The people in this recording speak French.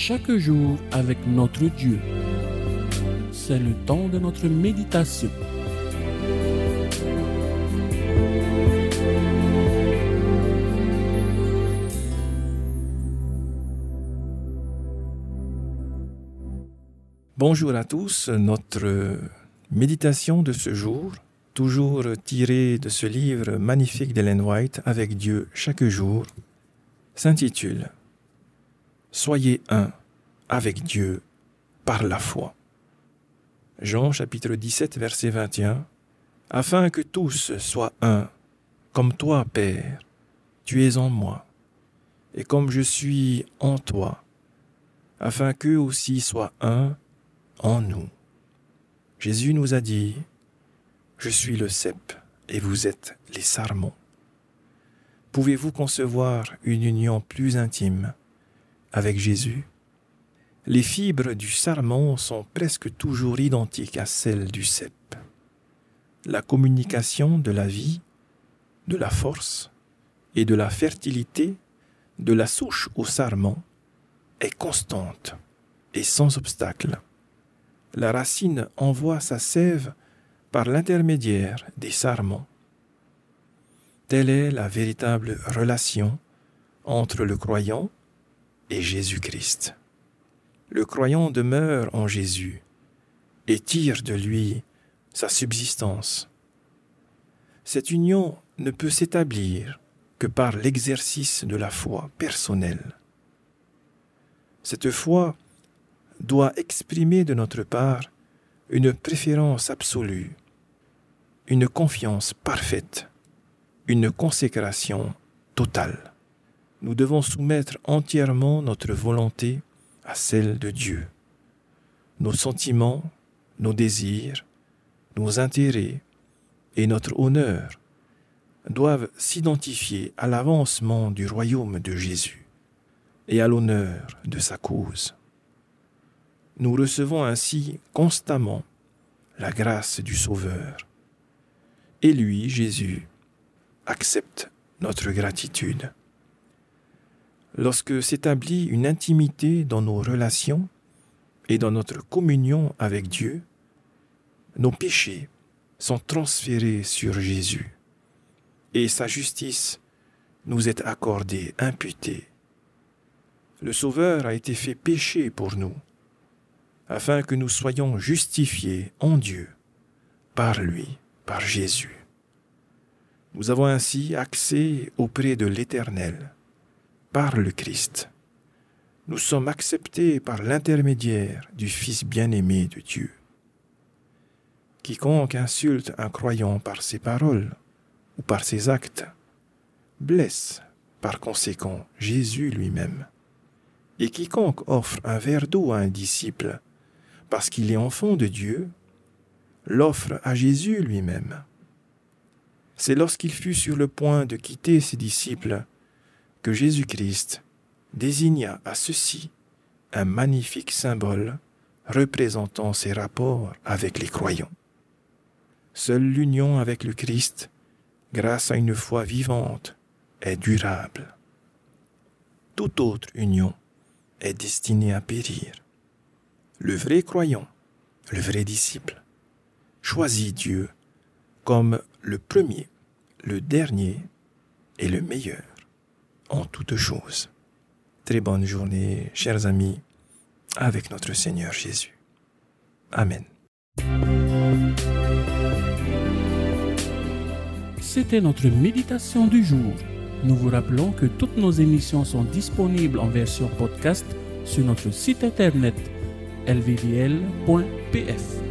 chaque jour avec notre Dieu. C'est le temps de notre méditation. Bonjour à tous, notre méditation de ce jour, toujours tirée de ce livre magnifique d'Ellen White, Avec Dieu chaque jour, s'intitule Soyez un avec Dieu par la foi. Jean chapitre 17 verset 21 Afin que tous soient un, comme toi, Père, tu es en moi, et comme je suis en toi, afin qu'eux aussi soient un en nous. Jésus nous a dit, Je suis le cep et vous êtes les sarments. Pouvez-vous concevoir une union plus intime avec Jésus Les fibres du sarment sont presque toujours identiques à celles du cep. La communication de la vie, de la force et de la fertilité de la souche au sarment est constante et sans obstacle la racine envoie sa sève par l'intermédiaire des sarments. Telle est la véritable relation entre le croyant et Jésus-Christ. Le croyant demeure en Jésus et tire de lui sa subsistance. Cette union ne peut s'établir que par l'exercice de la foi personnelle. Cette foi doit exprimer de notre part une préférence absolue, une confiance parfaite, une consécration totale. Nous devons soumettre entièrement notre volonté à celle de Dieu. Nos sentiments, nos désirs, nos intérêts et notre honneur doivent s'identifier à l'avancement du royaume de Jésus et à l'honneur de sa cause nous recevons ainsi constamment la grâce du Sauveur. Et lui, Jésus, accepte notre gratitude. Lorsque s'établit une intimité dans nos relations et dans notre communion avec Dieu, nos péchés sont transférés sur Jésus et sa justice nous est accordée, imputée. Le Sauveur a été fait péché pour nous afin que nous soyons justifiés en Dieu par lui, par Jésus. Nous avons ainsi accès auprès de l'Éternel par le Christ. Nous sommes acceptés par l'intermédiaire du Fils bien-aimé de Dieu. Quiconque insulte un croyant par ses paroles ou par ses actes blesse par conséquent Jésus lui-même. Et quiconque offre un verre d'eau à un disciple parce qu'il est enfant de Dieu, l'offre à Jésus lui-même. C'est lorsqu'il fut sur le point de quitter ses disciples que Jésus-Christ désigna à ceux-ci un magnifique symbole représentant ses rapports avec les croyants. Seule l'union avec le Christ, grâce à une foi vivante, est durable. Toute autre union est destinée à périr le vrai croyant, le vrai disciple, choisit Dieu comme le premier, le dernier et le meilleur en toutes choses. Très bonne journée, chers amis, avec notre Seigneur Jésus. Amen. C'était notre méditation du jour. Nous vous rappelons que toutes nos émissions sont disponibles en version podcast sur notre site internet lvdl.pf.